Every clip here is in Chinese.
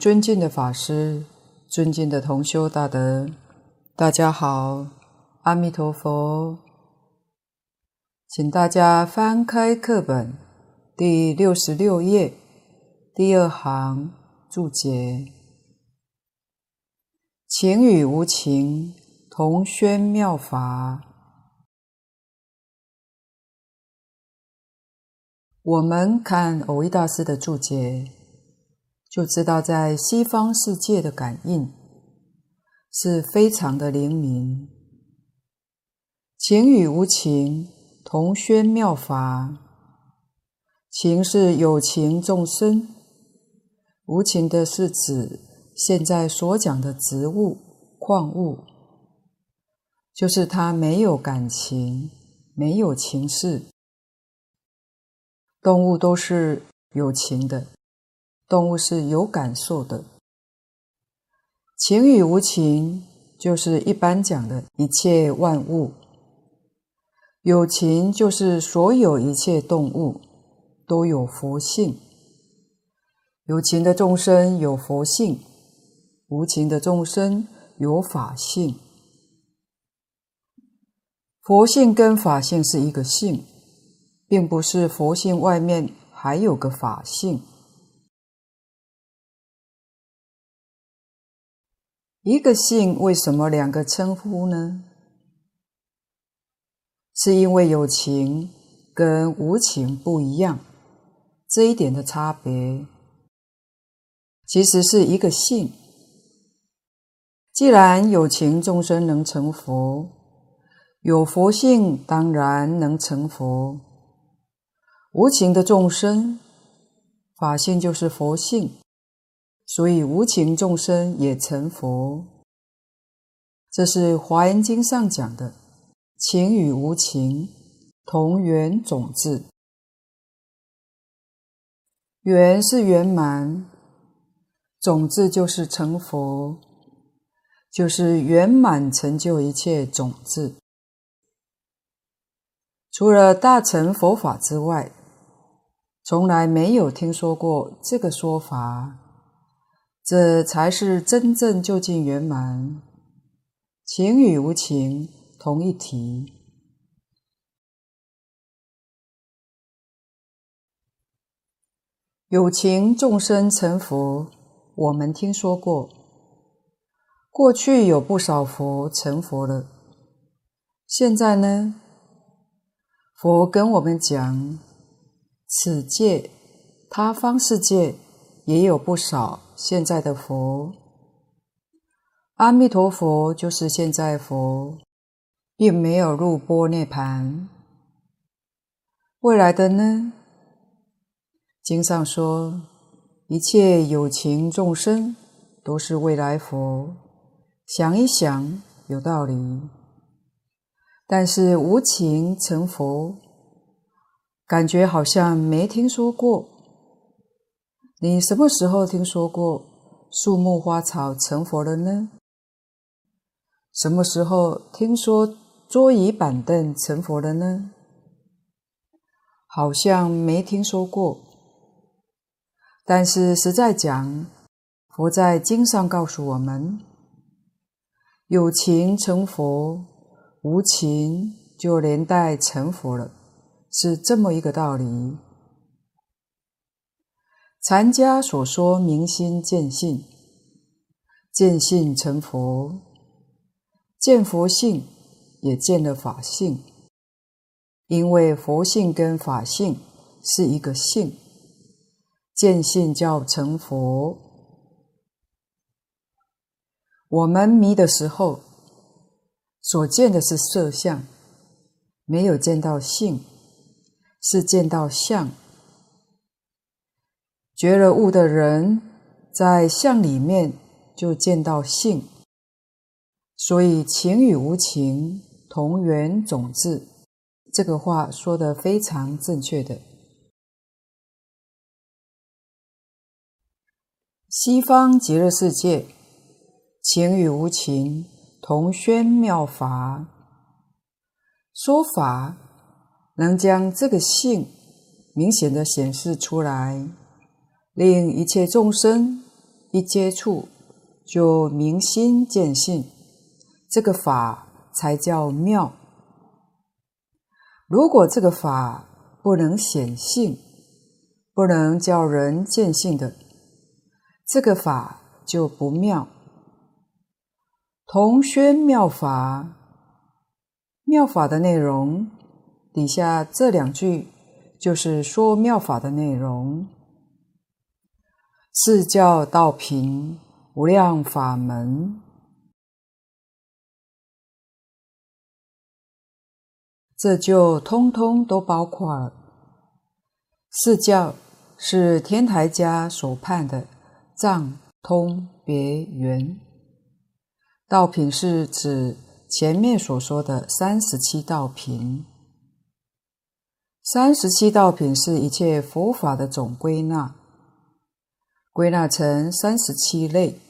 尊敬的法师，尊敬的同修大德，大家好，阿弥陀佛。请大家翻开课本第六十六页第二行注解：情与无情同宣妙法。我们看蕅益大师的注解。就知道，在西方世界的感应是非常的灵敏。情与无情同宣妙法，情是有情众生，无情的是指现在所讲的植物、矿物，就是它没有感情，没有情事。动物都是有情的。动物是有感受的，情与无情就是一般讲的一切万物。有情就是所有一切动物都有佛性，有情的众生有佛性，无情的众生有法性。佛性跟法性是一个性，并不是佛性外面还有个法性。一个性为什么两个称呼呢？是因为有情跟无情不一样，这一点的差别，其实是一个性。既然有情众生能成佛，有佛性当然能成佛。无情的众生，法性就是佛性。所以无情众生也成佛，这是《华严经》上讲的“情与无情同圆种智”。圆是圆满，种智就是成佛，就是圆满成就一切种智。除了大乘佛法之外，从来没有听说过这个说法。这才是真正究竟圆满，情与无情同一体。有情众生成佛，我们听说过。过去有不少佛成佛了，现在呢？佛跟我们讲，此界、他方世界也有不少。现在的佛，阿弥陀佛就是现在佛，并没有入般涅槃。未来的呢？经上说，一切有情众生都是未来佛。想一想，有道理。但是无情成佛，感觉好像没听说过。你什么时候听说过树木花草成佛了呢？什么时候听说桌椅板凳成佛了呢？好像没听说过。但是实在讲，佛在经上告诉我们：有情成佛，无情就连带成佛了，是这么一个道理。禅家所说明心见性，见性成佛，见佛性也见了法性，因为佛性跟法性是一个性，见性叫成佛。我们迷的时候，所见的是色相，没有见到性，是见到相。觉了悟的人，在相里面就见到性，所以情与无情同源种智，这个话说的非常正确的。西方极乐世界，情与无情同宣妙法，说法能将这个性明显的显示出来。令一切众生一接触就明心见性，这个法才叫妙。如果这个法不能显性，不能叫人见性的，这个法就不妙。同宣妙法，妙法的内容，底下这两句就是说妙法的内容。四教道品无量法门，这就通通都包括了。四教是天台家所判的藏、通、别、圆。道品是指前面所说的三十七道品。三十七道品是一切佛法的总归纳。归纳成三十七类，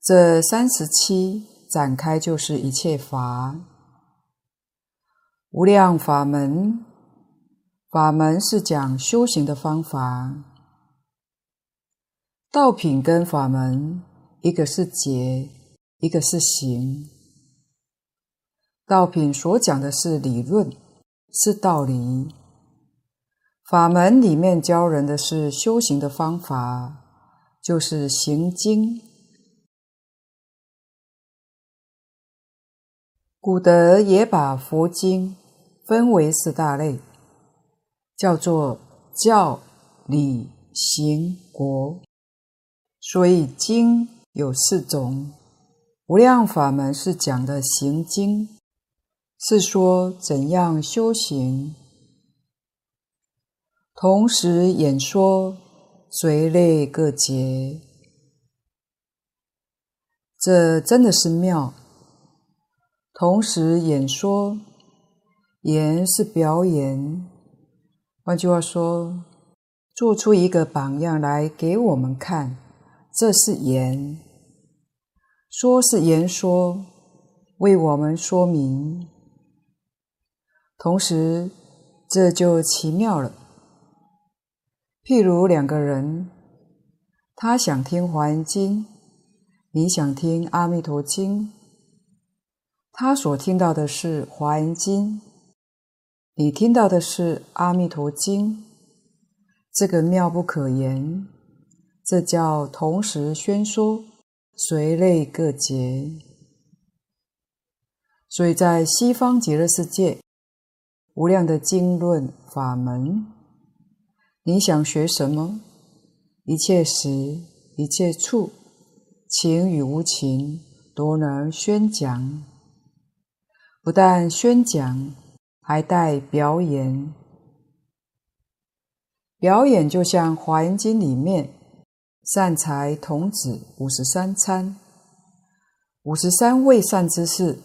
这三十七展开就是一切法。无量法门，法门是讲修行的方法。道品跟法门，一个是解，一个是行。道品所讲的是理论，是道理。法门里面教人的是修行的方法，就是行经。古德也把佛经分为四大类，叫做教、理、行、果。所以经有四种。无量法门是讲的行经，是说怎样修行。同时演说，随类各节，这真的是妙。同时演说，言是表演，换句话说，做出一个榜样来给我们看，这是言；说是言说，为我们说明。同时，这就奇妙了。譬如两个人，他想听《华严经》，你想听《阿弥陀经》，他所听到的是《华严经》，你听到的是《阿弥陀经》，这个妙不可言，这叫同时宣说，随类各节。所以在西方极乐世界，无量的经论法门。你想学什么？一切时、一切处，情与无情，都能宣讲。不但宣讲，还带表演。表演就像《华严经》里面善财童子五十三参，五十三位善知识，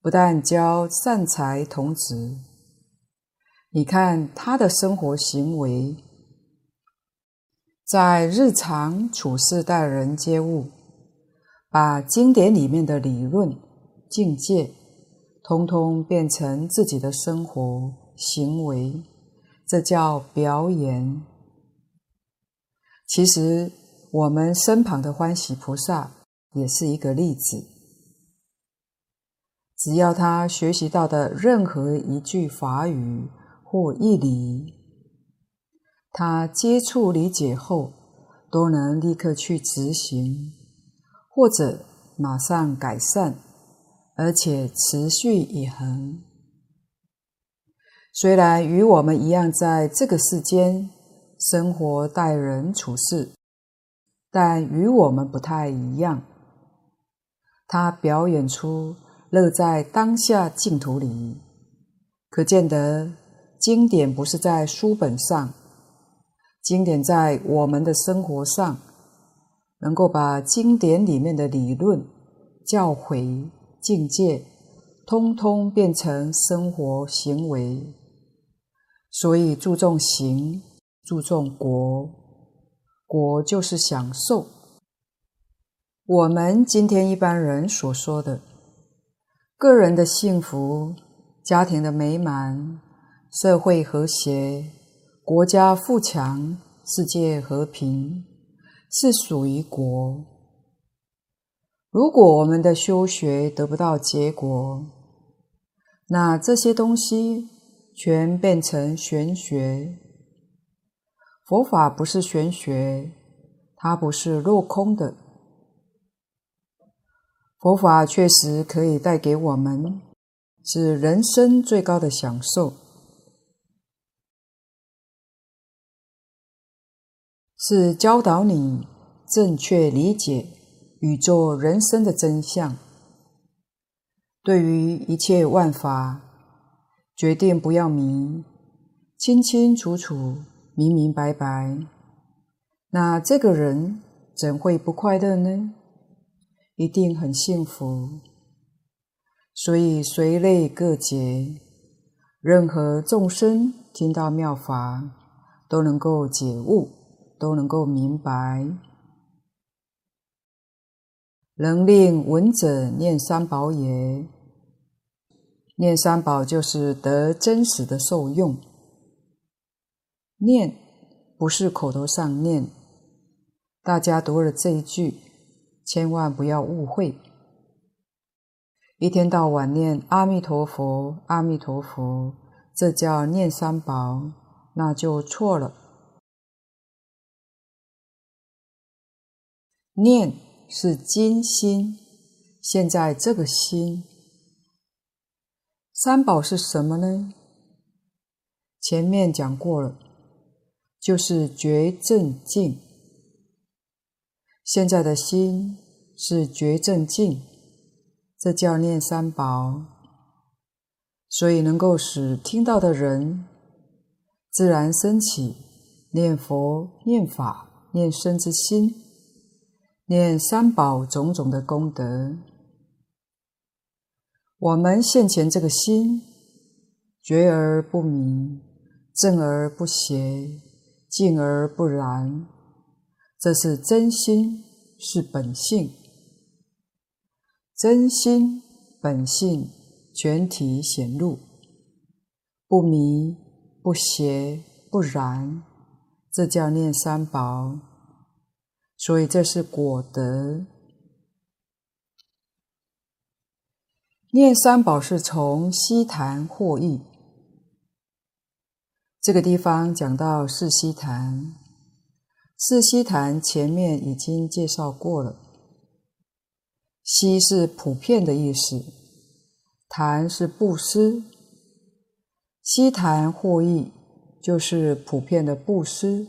不但教善财童子。你看他的生活行为，在日常处事待人接物，把经典里面的理论境界，通通变成自己的生活行为，这叫表演。其实我们身旁的欢喜菩萨也是一个例子。只要他学习到的任何一句法语，或义理，他接触理解后，都能立刻去执行，或者马上改善，而且持续以恒。虽然与我们一样在这个世间生活待人处事，但与我们不太一样。他表演出乐在当下净土里，可见得。经典不是在书本上，经典在我们的生活上，能够把经典里面的理论、教诲、境界，通通变成生活行为。所以注重行，注重果，果就是享受。我们今天一般人所说的，个人的幸福，家庭的美满。社会和谐，国家富强，世界和平，是属于国。如果我们的修学得不到结果，那这些东西全变成玄学。佛法不是玄学，它不是落空的。佛法确实可以带给我们是人生最高的享受，是教导你正确理解宇宙人生的真相。对于一切万法，决定不要迷，清清楚楚、明明白白，那这个人怎会不快乐呢？一定很幸福，所以随类各解，任何众生听到妙法，都能够解悟，都能够明白。能令闻者念三宝也，念三宝就是得真实的受用。念不是口头上念，大家读了这一句。千万不要误会，一天到晚念阿弥陀佛，阿弥陀佛，这叫念三宝，那就错了。念是今心，现在这个心。三宝是什么呢？前面讲过了，就是觉正净。现在的心是觉正净，这叫念三宝，所以能够使听到的人自然生起念佛、念法、念身之心，念三宝种种的功德。我们现前这个心，觉而不迷，正而不邪，静而不染。这是真心，是本性。真心本性全体显露，不迷不邪不染，这叫念三宝。所以这是果德。念三宝是从悉檀获益。这个地方讲到四悉檀。四悉檀前面已经介绍过了，悉是普遍的意思，檀是布施，悉檀获益就是普遍的布施，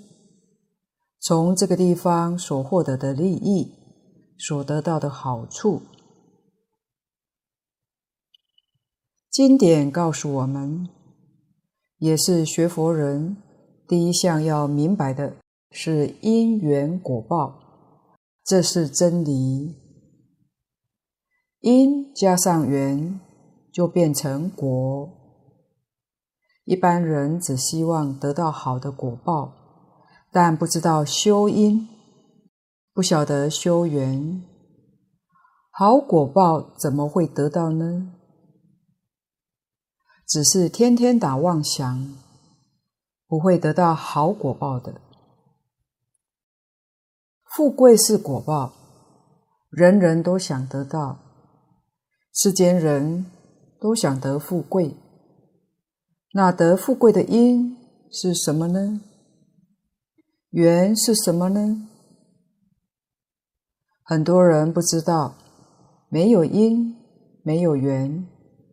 从这个地方所获得的利益，所得到的好处。经典告诉我们，也是学佛人第一项要明白的。是因缘果报，这是真理。因加上缘，就变成果。一般人只希望得到好的果报，但不知道修因，不晓得修缘。好果报怎么会得到呢？只是天天打妄想，不会得到好果报的。富贵是果报，人人都想得到，世间人都想得富贵。那得富贵的因是什么呢？缘是什么呢？很多人不知道，没有因，没有缘，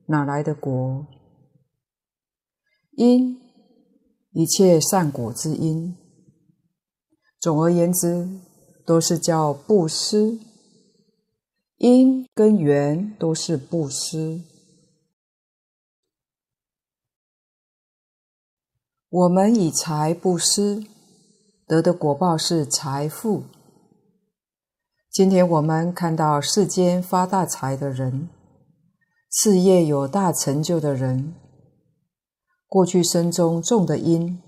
哪来的果？因，一切善果之因。总而言之。都是叫布施，因跟缘都是布施。我们以财布施，得的果报是财富。今天我们看到世间发大财的人，事业有大成就的人，过去生中种的因，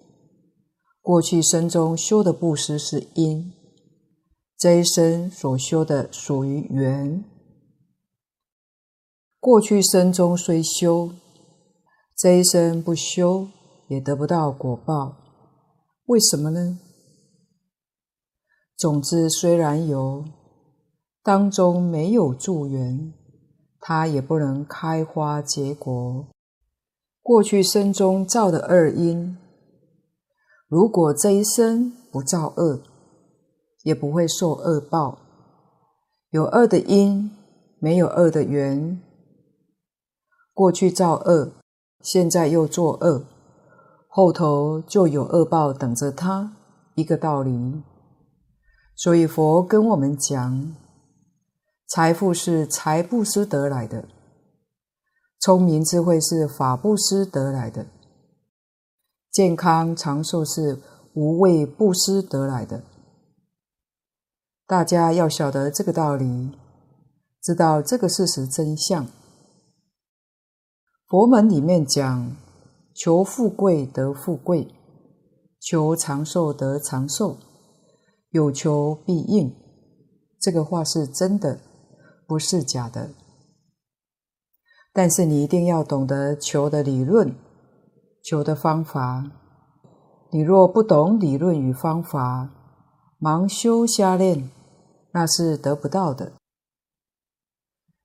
过去生中修的布施是因。这一生所修的属于缘，过去生中虽修，这一生不修也得不到果报。为什么呢？种子虽然有，当中没有助缘，它也不能开花结果。过去生中造的恶因，如果这一生不造恶，也不会受恶报。有恶的因，没有恶的缘。过去造恶，现在又作恶，后头就有恶报等着他。一个道理。所以佛跟我们讲，财富是财布施得来的，聪明智慧是法布施得来的，健康长寿是无畏布施得来的。大家要晓得这个道理，知道这个事实真相。佛门里面讲，求富贵得富贵，求长寿得长寿，有求必应。这个话是真的，不是假的。但是你一定要懂得求的理论，求的方法。你若不懂理论与方法，盲修瞎练，那是得不到的。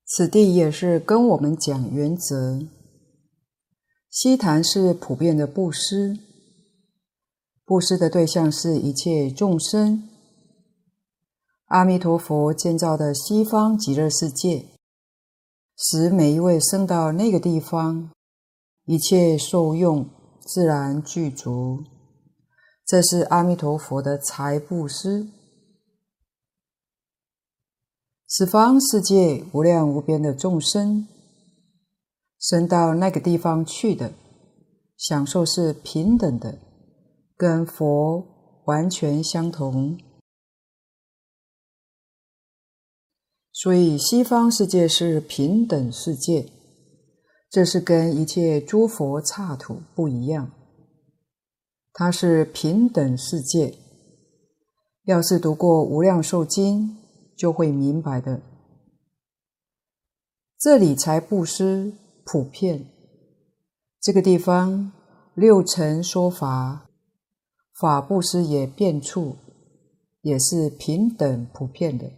此地也是跟我们讲原则。西坛是普遍的布施，布施的对象是一切众生。阿弥陀佛建造的西方极乐世界，使每一位生到那个地方，一切受用自然具足。这是阿弥陀佛的财布施。十方世界无量无边的众生。生到那个地方去的享受是平等的，跟佛完全相同。所以西方世界是平等世界，这是跟一切诸佛刹土不一样。它是平等世界。要是读过《无量寿经》，就会明白的。这里才布施。普遍，这个地方六尘说法，法布施也遍处，也是平等普遍的。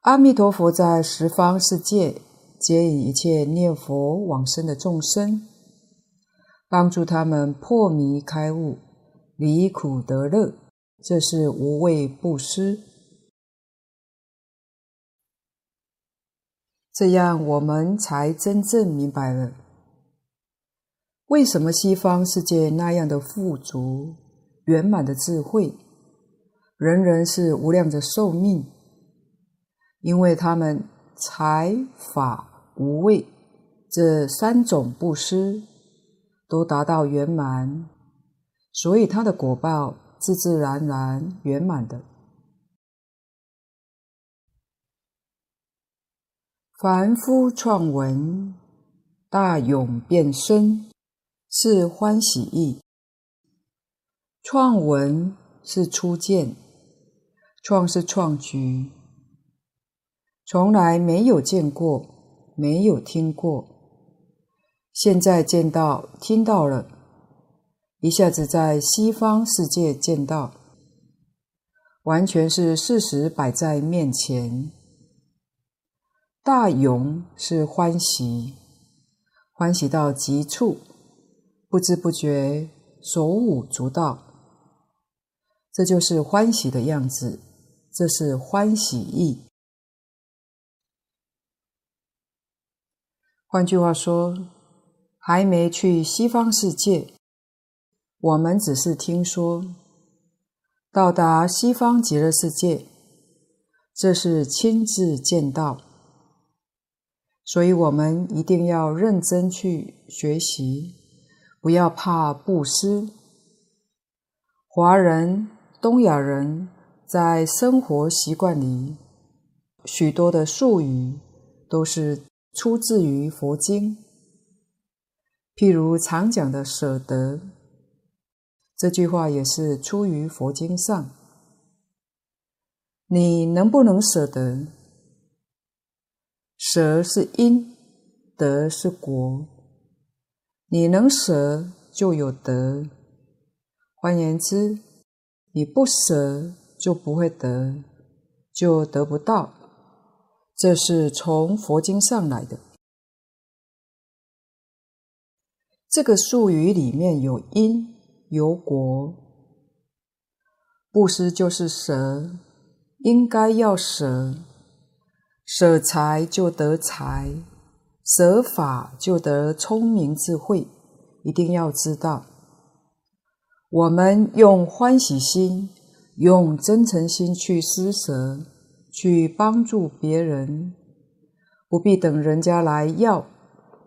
阿弥陀佛在十方世界接引一切念佛往生的众生，帮助他们破迷开悟，离苦得乐，这是无畏布施。这样我们才真正明白了，为什么西方世界那样的富足、圆满的智慧，人人是无量的寿命，因为他们财法无畏这三种布施都达到圆满，所以他的果报自自然然圆满的。凡夫创文，大勇变身，是欢喜意。创文是初见，创是创举，从来没有见过，没有听过，现在见到、听到了，一下子在西方世界见到，完全是事实摆在面前。大勇是欢喜，欢喜到极处，不知不觉手舞足蹈，这就是欢喜的样子，这是欢喜意。换句话说，还没去西方世界，我们只是听说，到达西方极乐世界，这是亲自见到。所以，我们一定要认真去学习，不要怕布施。华人、东亚人在生活习惯里，许多的术语都是出自于佛经。譬如常讲的“舍得”，这句话也是出于佛经上。你能不能舍得？舍是因，得是果。你能舍，就有得。换言之，你不舍就不会得，就得不到。这是从佛经上来的。这个术语里面有因有果，布施就是舍，应该要舍，舍财就得财，舍法就得聪明智慧，一定要知道。我们用欢喜心，用真诚心去施舍，去帮助别人，不必等人家来要，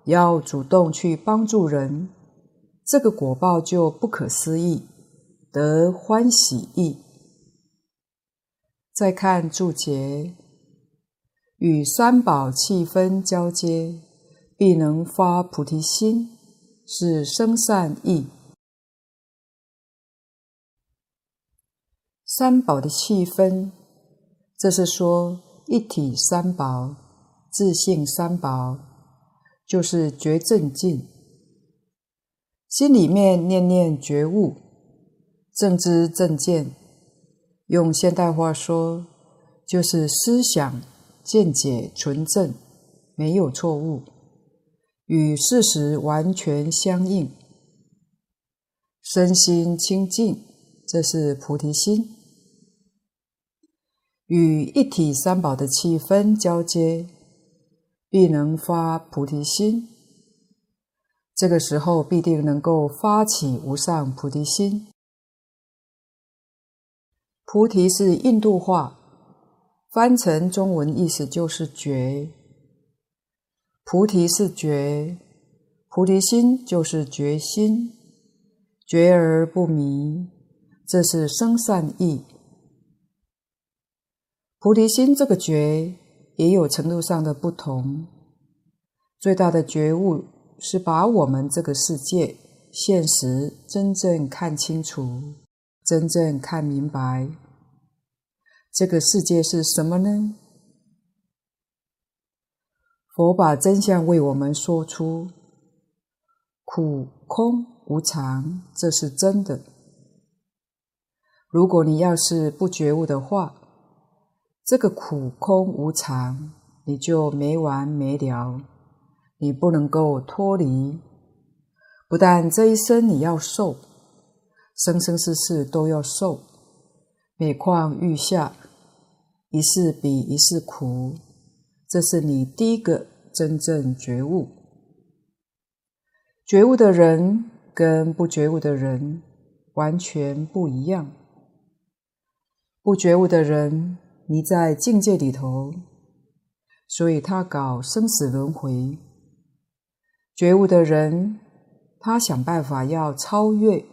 要主动去帮助人，这个果报就不可思议，得欢喜意。再看注解，与三宝气氛交接，必能发菩提心，是生善意。三宝的气氛，这是说一体三宝、自性三宝，就是觉正境，心里面念念觉悟，正知正见，用现代话说，就是思想见解纯正，没有错误，与事实完全相应，身心清净，这是菩提心。与一体三宝的气氛交接，必能发菩提心。这个时候必定能够发起无上菩提心。菩提是印度话，翻成中文意思就是觉。菩提是觉，菩提心就是觉心，觉而不迷，这是生善意。菩提心这个觉也有程度上的不同。最大的觉悟是把我们这个世界现实真正看清楚，真正看明白。这个世界是什么呢？佛把真相为我们说出：苦、空、无常，这是真的。如果你要是不觉悟的话，这个苦空无常，你就没完没了，你不能够脱离。不但这一生你要受，生生世世都要受，每况愈下，一世比一世苦。这是你第一个真正觉悟。觉悟的人跟不觉悟的人完全不一样。不觉悟的人。你在境界里头，所以他搞生死轮回。觉悟的人，他想办法要超越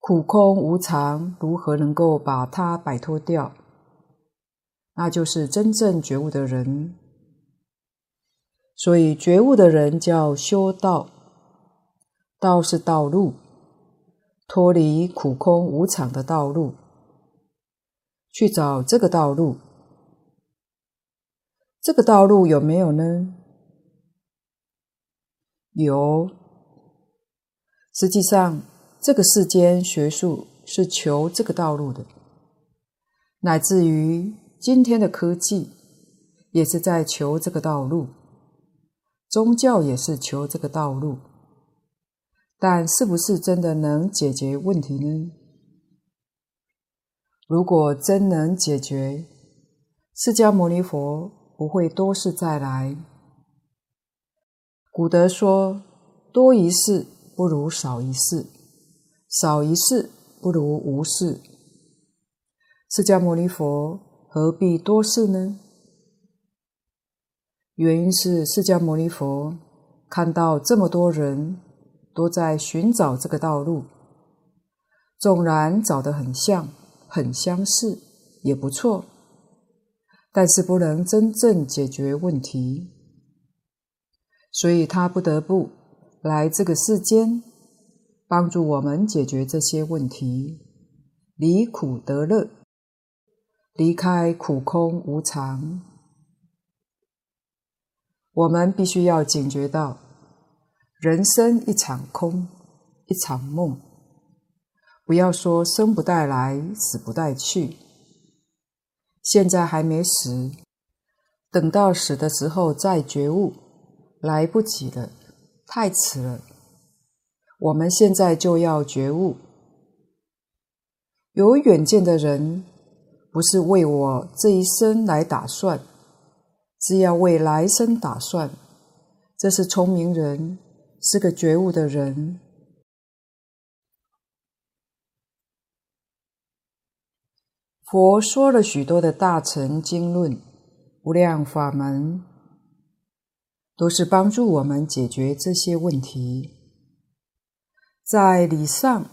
苦空无常，如何能够把它摆脱掉？那就是真正觉悟的人。所以觉悟的人叫修道，道是道路，脱离苦空无常的道路。去找这个道路，这个道路有没有呢？有。实际上，这个世间学术是求这个道路的，乃至于今天的科技也是在求这个道路，宗教也是求这个道路，但是不是真的能解决问题呢？如果真能解决，释迦牟尼佛不会多事再来。古德说：“多一事不如少一事，少一事不如无事。”释迦牟尼佛何必多事呢？原因是释迦牟尼佛看到这么多人都在寻找这个道路，纵然找得很像。很相似，也不错，但是不能真正解决问题，所以他不得不来这个世间，帮助我们解决这些问题，离苦得乐，离开苦空无常。我们必须要警觉到，人生一场空，一场梦，不要说生不带来，死不带去。现在还没死，等到死的时候再觉悟，来不及了，太迟了。我们现在就要觉悟。有远见的人，不是为我这一生来打算，是要为来生打算。这是聪明人，是个觉悟的人。佛说了许多的大乘经论、无量法门，都是帮助我们解决这些问题。在理上，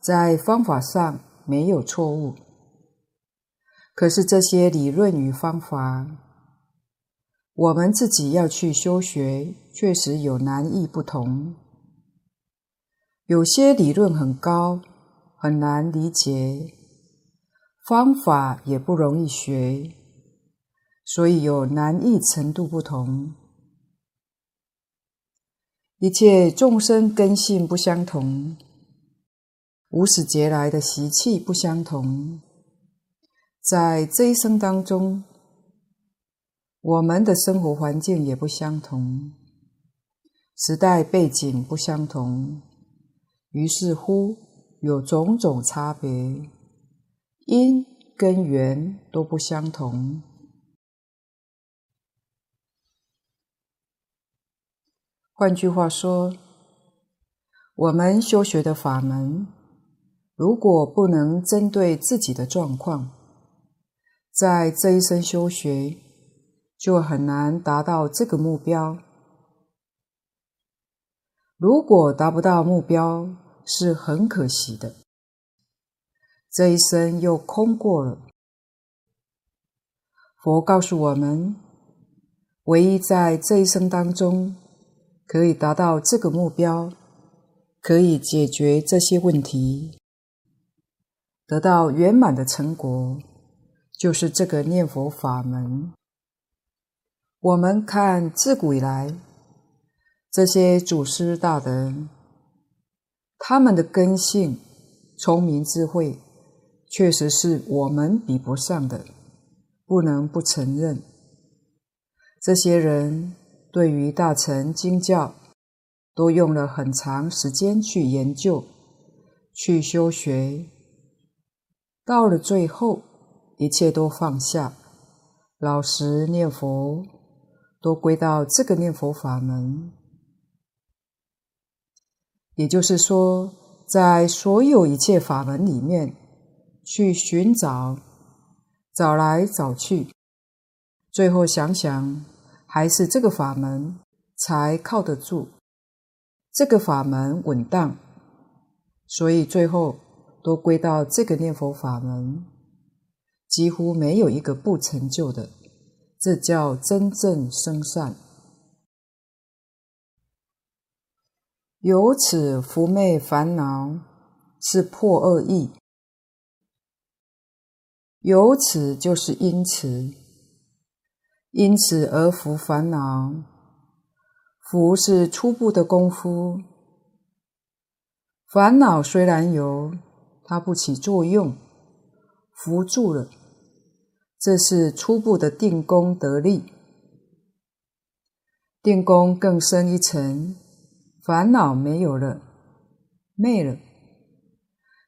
在方法上没有错误。可是这些理论与方法，我们自己要去修学，确实有难易不同。有些理论很高，很难理解。方法也不容易学，所以有难易程度不同。一切众生根性不相同，无始劫来的习气不相同，在这一生当中，我们的生活环境也不相同，时代背景不相同，于是乎有种种差别。因跟缘都不相同。换句话说，我们修学的法门，如果不能针对自己的状况，在这一生修学，就很难达到这个目标。如果达不到目标，是很可惜的。这一生又空过了。佛告诉我们，唯一在这一生当中可以达到这个目标，可以解决这些问题，得到圆满的成果，就是这个念佛法门。我们看自古以来，这些祖师大德，他们的根性、聪明智慧。确实是我们比不上的，不能不承认。这些人对于大乘经教，都用了很长时间去研究、去修学，到了最后，一切都放下，老实念佛，都归到这个念佛法门。也就是说，在所有一切法门里面，去寻找，找来找去，最后想想，还是这个法门才靠得住，这个法门稳当，所以最后都归到这个念佛法门，几乎没有一个不成就的，这叫真正生善。由此伏昧烦恼是破恶意。由此就是因此，因此而伏烦恼。伏是初步的功夫，烦恼虽然有，它不起作用，伏住了，这是初步的定功得力。定功更深一层，烦恼没有了，灭了，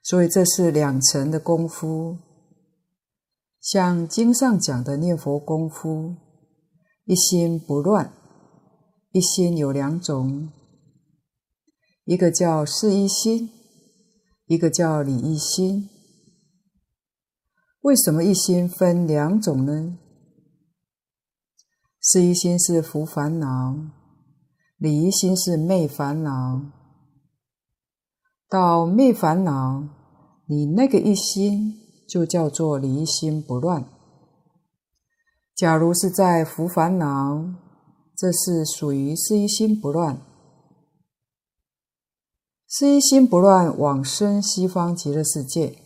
所以这是两层的功夫。像经上讲的念佛功夫，一心不乱，一心有两种，一个叫事一心，一个叫理一心。为什么一心分两种呢？事一心是伏烦恼，理一心是灭烦恼。到灭烦恼，你那个一心。就叫做离心不乱。假如是在伏烦恼，这是属于是一心不乱。是一心不乱，往生西方极乐世界，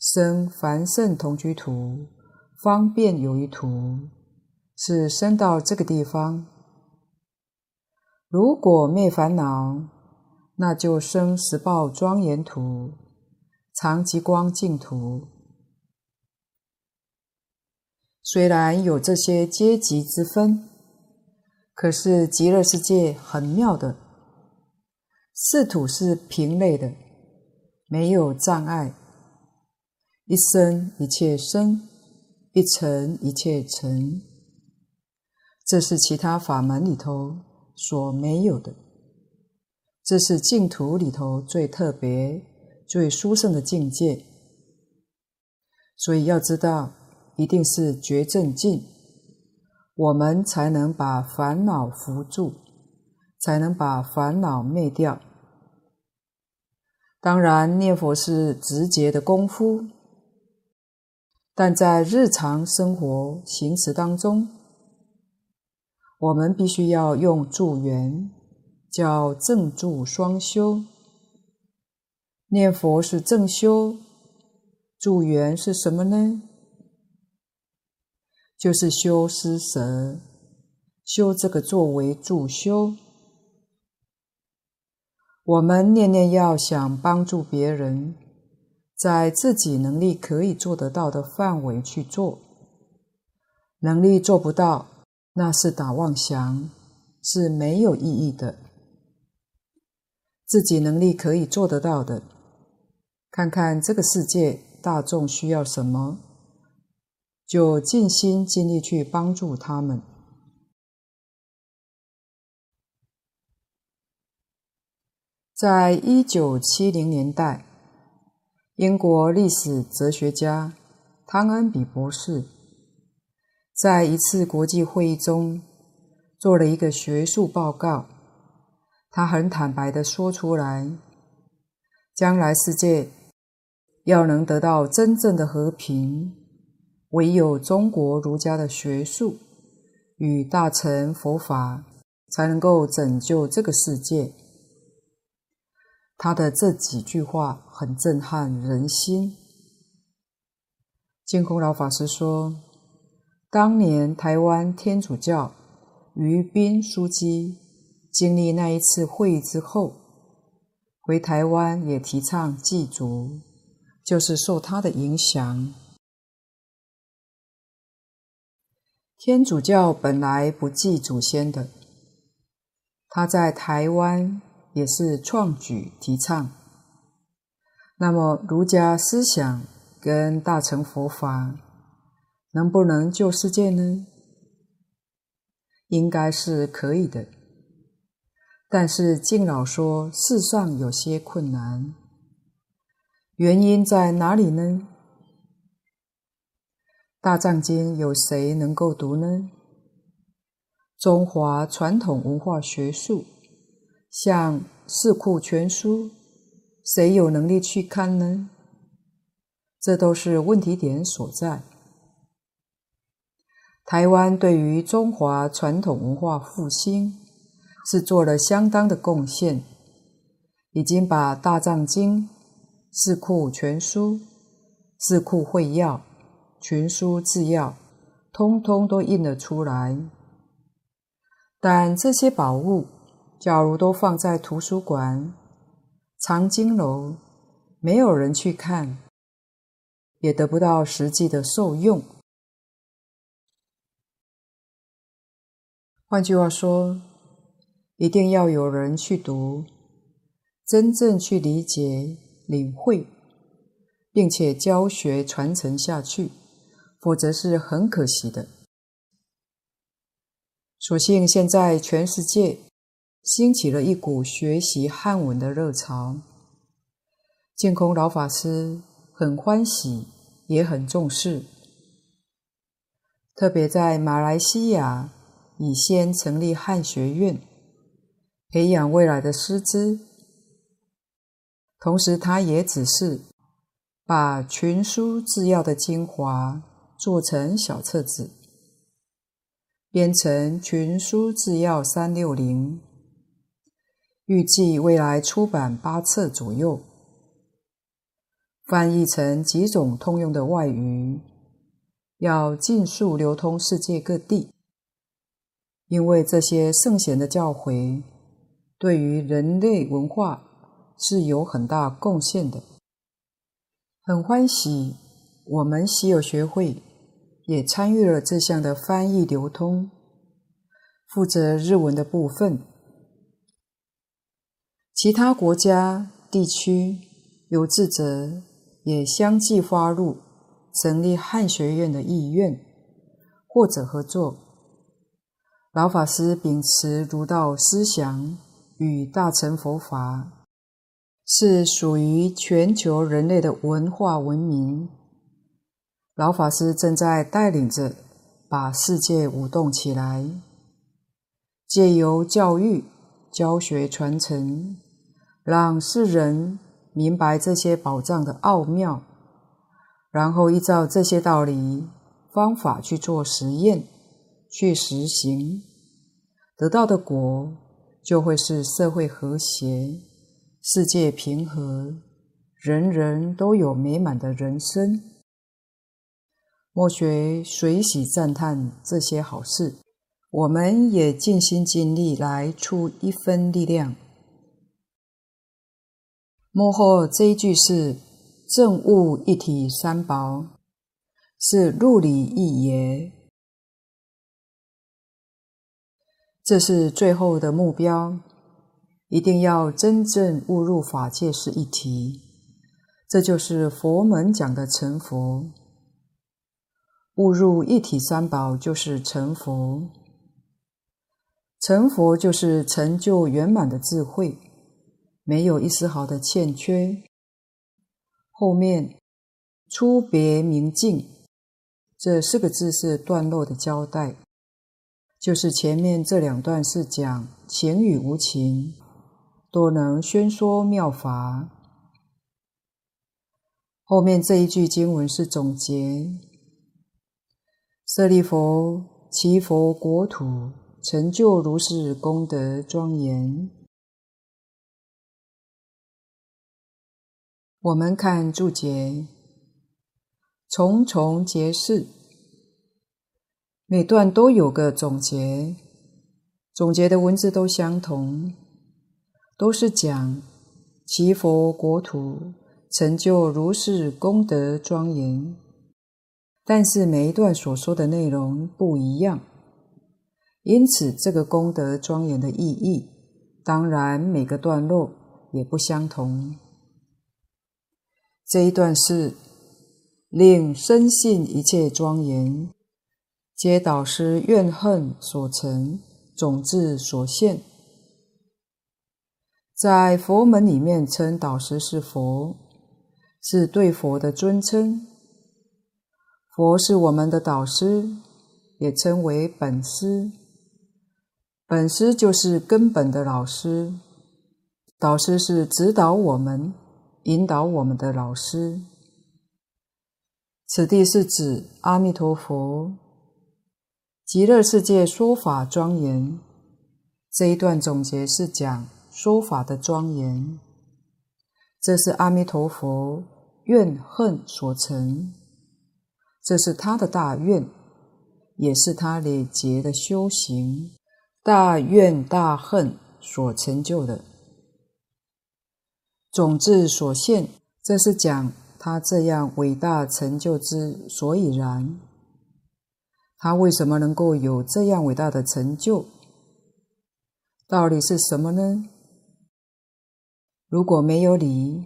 生凡圣同居土，方便有余土，是生到这个地方。如果灭烦恼，那就生十报庄严土。常极光净土。虽然有这些阶级之分，可是极乐世界很妙的，四土是平类的，没有障碍，一生一切生，一尘一切尘，这是其他法门里头所没有的，这是净土里头最特别、最殊胜的境界，所以要知道。一定是觉正境，我们才能把烦恼扶住，才能把烦恼灭掉。当然，念佛是直接的功夫，但在日常生活行持当中，我们必须要用助缘，叫正助双修。念佛是正修，助缘是什么呢？就是修施舍，修这个作为助修。我们念念要想帮助别人，在自己能力可以做得到的范围去做，能力做不到，那是打妄想，是没有意义的。自己能力可以做得到的，看看这个世界大众需要什么。就尽心尽力去帮助他们。在一九七零年代，英国历史哲学家汤恩比博士在一次国际会议中做了一个学术报告。他很坦白的说出来：将来世界要能得到真正的和平。唯有中国儒家的学术与大乘佛法才能够拯救这个世界。他的这几句话很震撼人心。净空老法师说，当年台湾天主教于斌枢机经历那一次会议之后，回台湾也提倡祭祖，就是受他的影响。天主教本来不祭祖先的，他在台湾也是创举提倡。那么儒家思想跟大乘佛法能不能救世界呢？应该是可以的。但是敬老说世上有些困难，原因在哪里呢？大藏经有谁能够读呢？中华传统文化学术，像《四库全书》，谁有能力去看呢？这都是问题点所在。台湾对于中华传统文化复兴是做了相当的贡献，已经把大藏经、四库全书、四库会要。群书治要，通通都印了出来。但这些宝物，假如都放在图书馆、藏经楼，没有人去看，也得不到实际的受用。换句话说，一定要有人去读，真正去理解、领会，并且教学传承下去。否则是很可惜的。所幸现在全世界兴起了一股学习汉文的热潮，净空老法师很欢喜，也很重视。特别在马来西亚已先成立汉学院，培养未来的师资。同时，他也只是把群书制药的精华。做成小册子，编成《群书治要三六零》，预计未来出版八册左右，翻译成几种通用的外语，要尽速流通世界各地。因为这些圣贤的教诲，对于人类文化是有很大贡献的。很欢喜，我们稀有学会也参与了这项的翻译流通，负责日文的部分。其他国家地区有志者也相继发入成立汉学院的意愿，或者合作。老法师秉持儒道思想与大乘佛法。是属于全球人类的文化文明。老法师正在带领着把世界舞动起来，借由教育、教学、传承，让世人明白这些宝藏的奥妙，然后依照这些道理方法去做实验、去实行，得到的果就会是社会和谐。世界平和，人人都有美满的人生。莫学随喜赞叹这些好事，我们也尽心尽力来出一分力量。幕后这一句是“正悟一体三宝”，是入理一也，这是最后的目标。一定要真正悟入法界是一体，这就是佛门讲的成佛。悟入一体三宝就是成佛，成佛就是成就圆满的智慧，没有一丝毫的欠缺。后面出别明尽这四个字是段落的交代，就是前面这两段是讲情与无情。多能宣说妙法。后面这一句经文是总结：舍利弗，其佛国土成就如是功德庄严。我们看注解，重重结释，每段都有个总结，总结的文字都相同。都是讲其佛国土成就如是功德庄严，但是每一段所说的内容不一样，因此这个功德庄严的意义，当然每个段落也不相同。这一段是令深信一切庄严，皆导师怨恨所成，种子所现。在佛门里面称导师是佛，是对佛的尊称。佛是我们的导师，也称为本师。本师就是根本的老师，导师是指导我们、引导我们的老师。此地是指阿弥陀佛，极乐世界说法庄严。这一段总结是讲。说法的庄严，这是阿弥陀佛怨恨所成，这是他的大愿，也是他累劫的修行，大愿大恨所成就的种智所现。这是讲他这样伟大成就之所以然。他为什么能够有这样伟大的成就？道理是什么呢？如果没有理，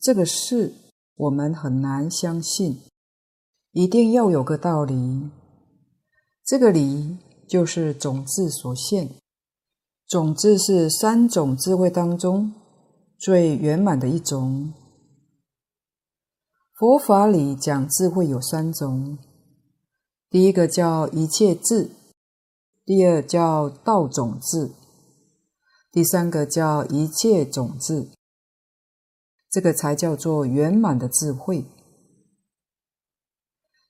这个事我们很难相信。一定要有个道理，这个理就是种智所现。种智是三种智慧当中最圆满的一种。佛法里讲智慧有三种，第一个叫一切智，第二叫道种智。第三个叫一切种智，这个才叫做圆满的智慧。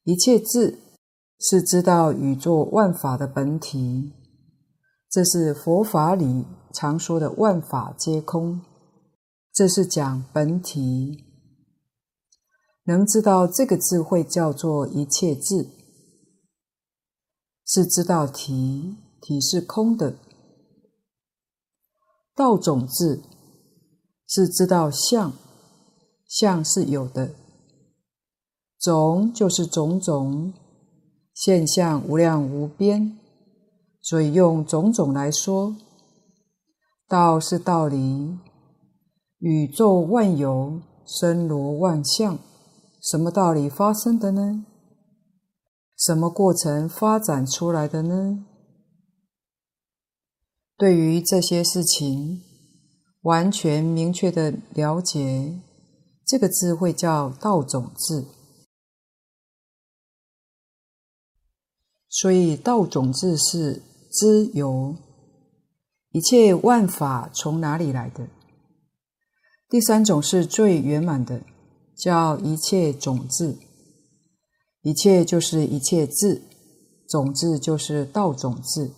一切智是知道宇宙万法的本体，这是佛法里常说的“万法皆空”，这是讲本体。能知道这个智慧叫做一切智，是知道体，体是空的。道种智是知道相，相是有的，种就是种种现象，无量无边，所以用种种来说。道是道理，宇宙万有森罗万象，什么道理发生的呢？什么过程发展出来的呢？对于这些事情，完全明确的了解，这个智慧叫道种智。所以道种智是知由。一切万法从哪里来的？第三种是最圆满的，叫一切种智。一切就是一切智，种智就是道种智，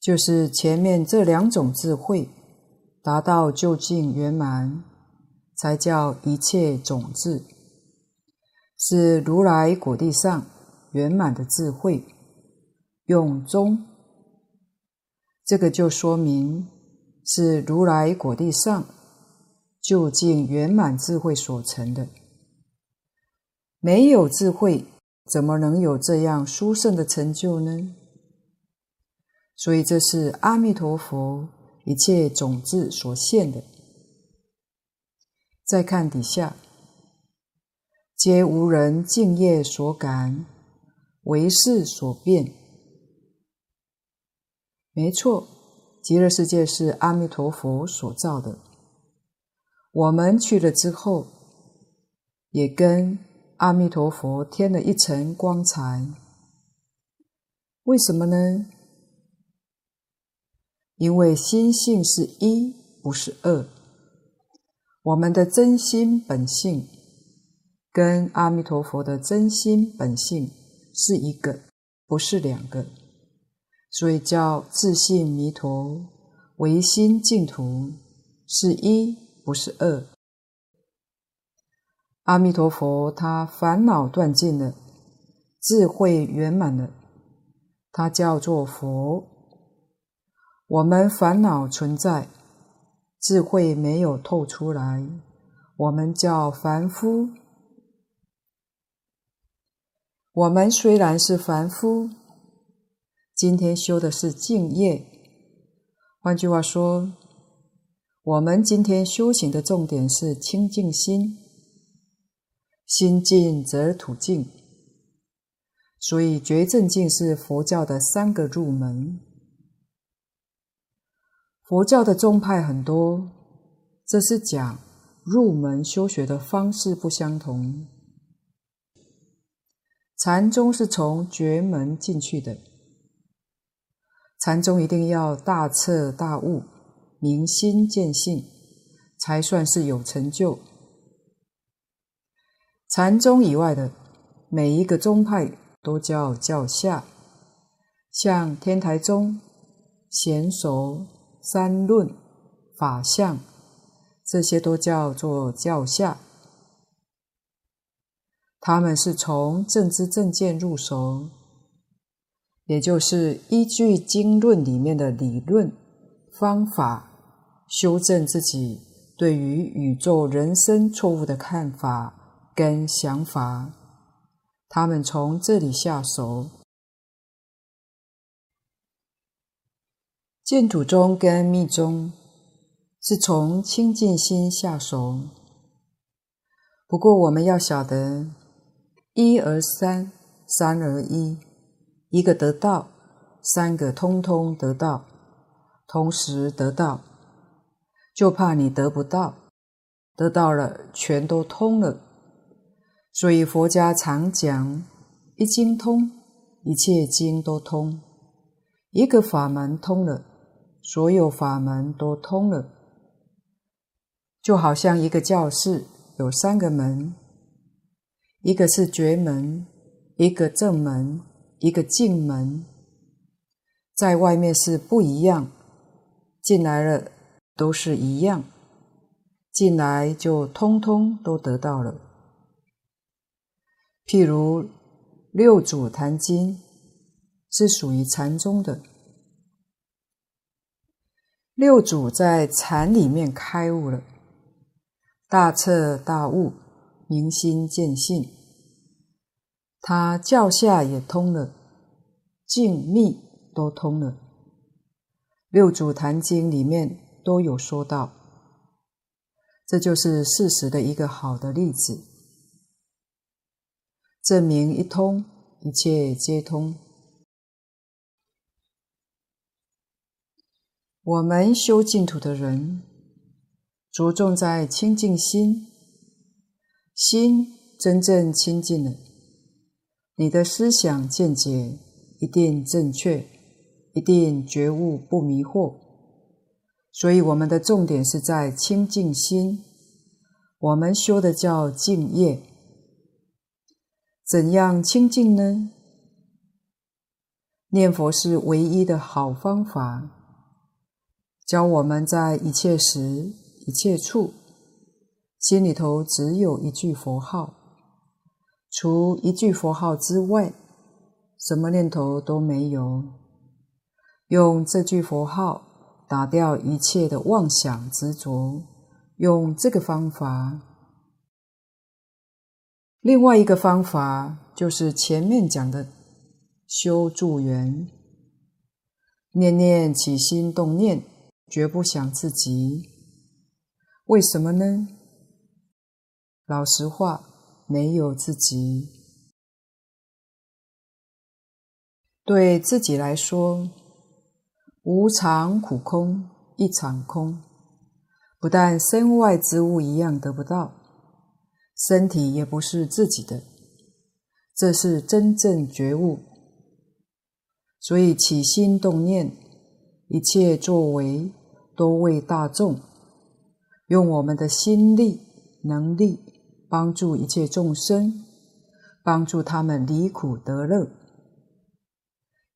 就是前面这两种智慧达到究竟圆满，才叫一切种智，是如来果地上圆满的智慧，用中。这个就说明是如来果地上究竟圆满智慧所成的。没有智慧，怎么能有这样殊胜的成就呢？所以这是阿弥陀佛一切种子所现的。再看底下，皆无人净业所感，唯识所变。没错，极乐世界是阿弥陀佛所造的。我们去了之后，也跟阿弥陀佛添了一层光彩。为什么呢？因为心性是一，不是二。我们的真心本性跟阿弥陀佛的真心本性是一个，不是两个。所以叫自性弥陀，唯心净土，是一，不是二。阿弥陀佛他烦恼断尽了，智慧圆满了，他叫做佛。我们烦恼存在，智慧没有透出来，我们叫凡夫。我们虽然是凡夫。今天修的是净业，换句话说，我们今天修行的重点是清净心，心净则土净。所以觉正净是佛教的三个入门。佛教的宗派很多，这是讲入门修学的方式不相同。禅宗是从绝门进去的。禅宗一定要大彻大悟、明心见性，才算是有成就。禅宗以外的每一个宗派都叫教下，像天台宗、贤熟、三论、法相，这些都叫做教下。他们是从正知正见入手。也就是依据经论里面的理论方法，修正自己对于宇宙人生错误的看法跟想法。他们从这里下手。净土宗跟密宗是从清净心下手。不过我们要晓得，一而三，三而一。一个得道，三个通通得道，同时得道，就怕你得不到，得到了全都通了。所以佛家常讲一经通，一切经都通；一个法门通了，所有法门都通了。就好像一个教室有三个门，一个是绝门，一个正门。一个进门，在外面是不一样，进来了都是一样，进来就通通都得到了。譬如《六祖坛经》是属于禅宗的，六祖在禅里面开悟了，大彻大悟，明心见性，他教下也通了，静密都通了。六祖坛经里面都有说到，这就是事实的一个好的例子，证明一通，一切皆通。我们修净土的人，着重在清净心，心真正清净了，你的思想见解一定正确，一定觉悟不迷惑。所以我们的重点是在清净心，我们修的叫净业。怎样清净呢？念佛是唯一的好方法。教我们在一切时、一切处，心里头只有一句佛号，除一句佛号之外，什么念头都没有。用这句佛号打掉一切的妄想执着，用这个方法。另外一个方法就是前面讲的修助缘，念念起心动念。绝不想自己，为什么呢？老实话，没有自己。对自己来说，无常苦空，一场空。不但身外之物一样得不到，身体也不是自己的，这是真正觉悟。所以起心动念。一切作为都为大众，用我们的心力、能力帮助一切众生，帮助他们离苦得乐。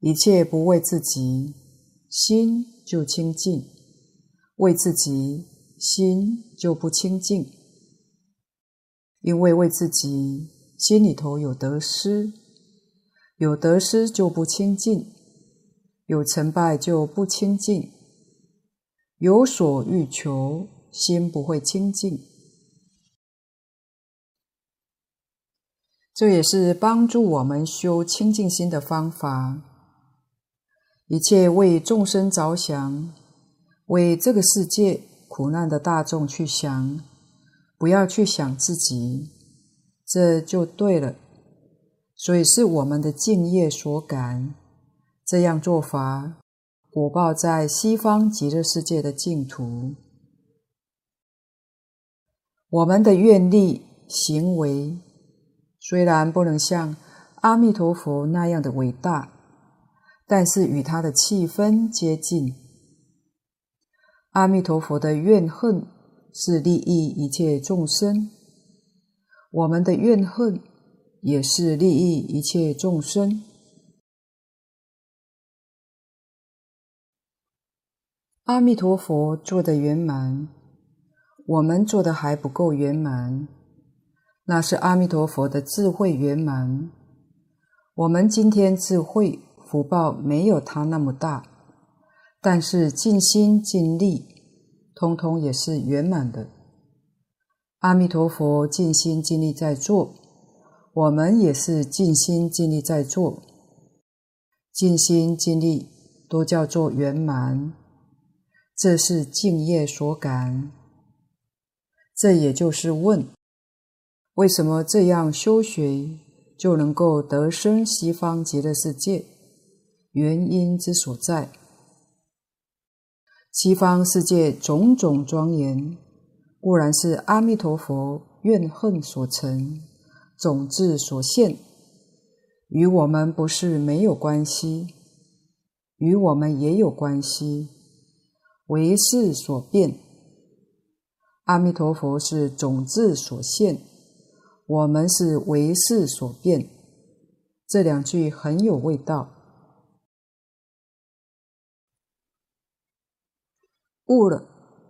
一切不为自己，心就清净；为自己，心就不清净。因为为自己，心里头有得失，有得失就不清净。有成败就不清净，有所欲求，心不会清净。这也是帮助我们修清净心的方法。一切为众生着想，为这个世界苦难的大众去想，不要去想自己，这就对了。所以是我们的净业所感。这样做法，果报在西方极乐世界的净土。我们的愿力行为虽然不能像阿弥陀佛那样的伟大，但是与他的气氛接近。阿弥陀佛的怨恨是利益一切众生，我们的怨恨也是利益一切众生。阿弥陀佛做得圆满，我们做得还不够圆满。那是阿弥陀佛的智慧圆满，我们今天智慧福报没有他那么大，但是尽心尽力，通通也是圆满的。阿弥陀佛尽心尽力在做，我们也是尽心尽力在做，尽心尽力都叫做圆满。这是敬业所感，这也就是问：为什么这样修学就能够得生西方极乐世界？原因之所在。西方世界种种庄严，固然是阿弥陀佛怨恨所成，种子所现，与我们不是没有关系，与我们也有关系。为事所变，阿弥陀佛是种子所现，我们是为事所变。这两句很有味道。悟了，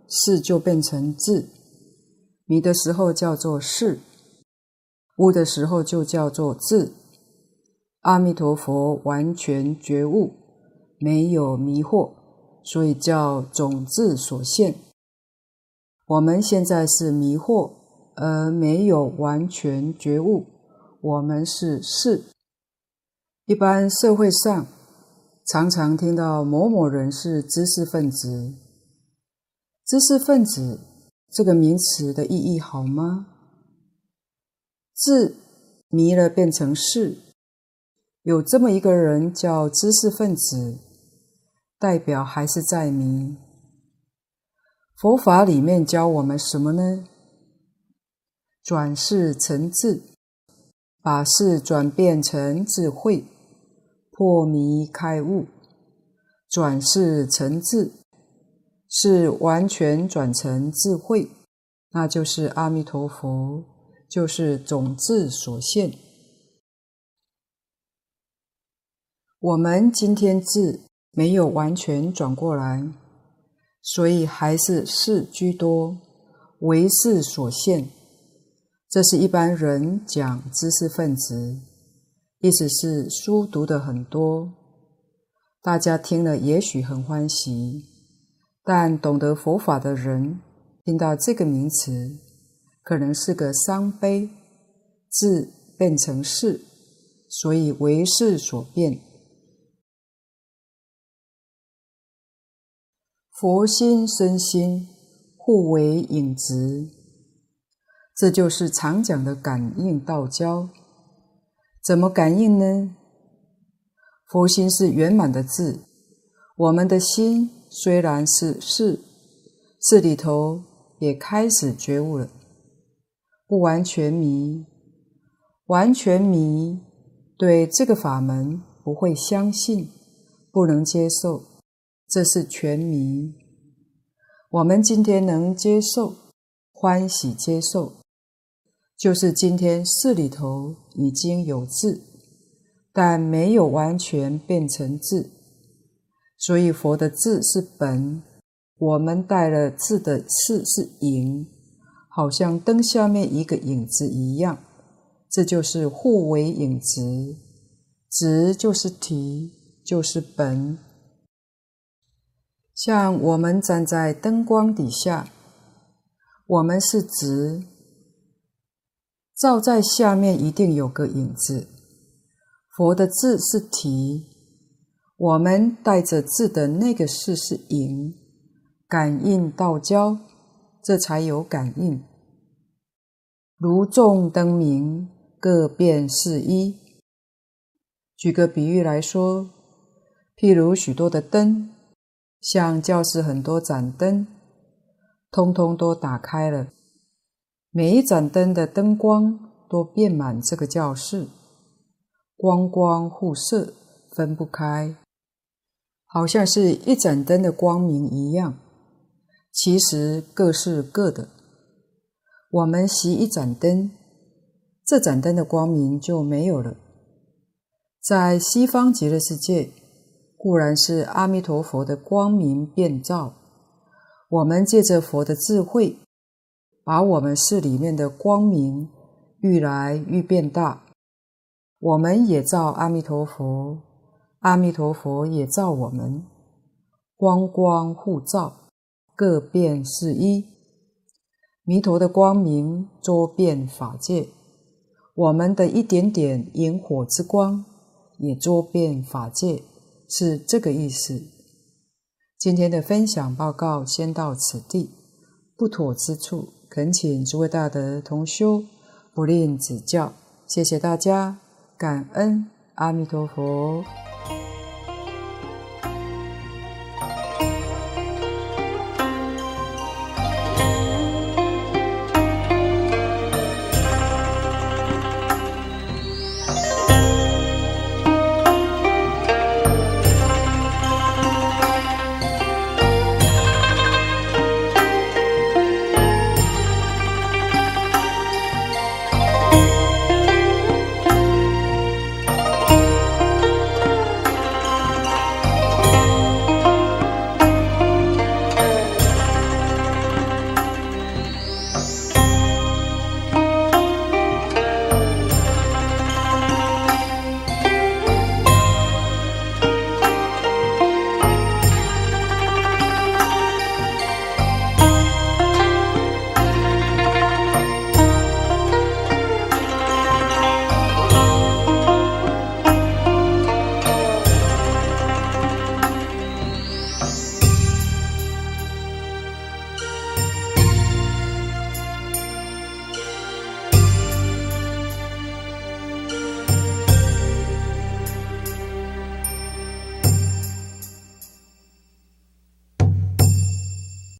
事就变成智；迷的时候叫做事，悟的时候就叫做智。阿弥陀佛完全觉悟，没有迷惑。所以叫种智所现。我们现在是迷惑，而没有完全觉悟，我们是士。一般社会上常常听到某某人是知识分子。知识分子这个名词的意义好吗？智迷了变成是，有这么一个人叫知识分子，代表还是在迷。佛法里面教我们什么呢？转世成智，把事转变成智慧，破迷开悟，转世成智。是完全转成智慧，那就是阿弥陀佛，就是种智所现。我们今天智没有完全转过来，所以还是事居多，为事所限。这是一般人讲知识分子，意思是书读得很多，大家听了也许很欢喜。但懂得佛法的人听到这个名词，可能是个伤悲，字变成事，所以为事所变。佛心身心互为影子，这就是常讲的感应道交。怎么感应呢？佛心是圆满的智，我们的心。虽然是识，识里头也开始觉悟了，不完全迷，完全迷，对这个法门不会相信，不能接受，这是全迷。我们今天能接受，欢喜接受，就是今天识里头已经有字，但没有完全变成字。所以佛的字是本，我们带了字的识是影，好像灯下面一个影子一样，这就是互为影子，直就是体，就是本。像我们站在灯光底下，我们是直，照在下面一定有个影子。佛的字是体。我们带着字的那个事是影，感应道交，这才有感应。如众灯明，各变是一。举个比喻来说，譬如许多的灯，像教室很多盏灯，通通都打开了，每一盏灯的灯光都遍满这个教室，光光互射，分不开。好像是一盏灯的光明一样，其实各是各的。我们熄一盏灯，这盏灯的光明就没有了。在西方极乐世界，固然是阿弥陀佛的光明遍照，我们借着佛的智慧，把我们识里面的光明愈来愈变大，我们也照阿弥陀佛。阿弥陀佛也照我们，光光互照，各变是一。弥陀的光明周遍法界，我们的一点点萤火之光也周遍法界，是这个意思。今天的分享报告先到此地，不妥之处，恳请诸位大德同修不吝指教。谢谢大家，感恩阿弥陀佛。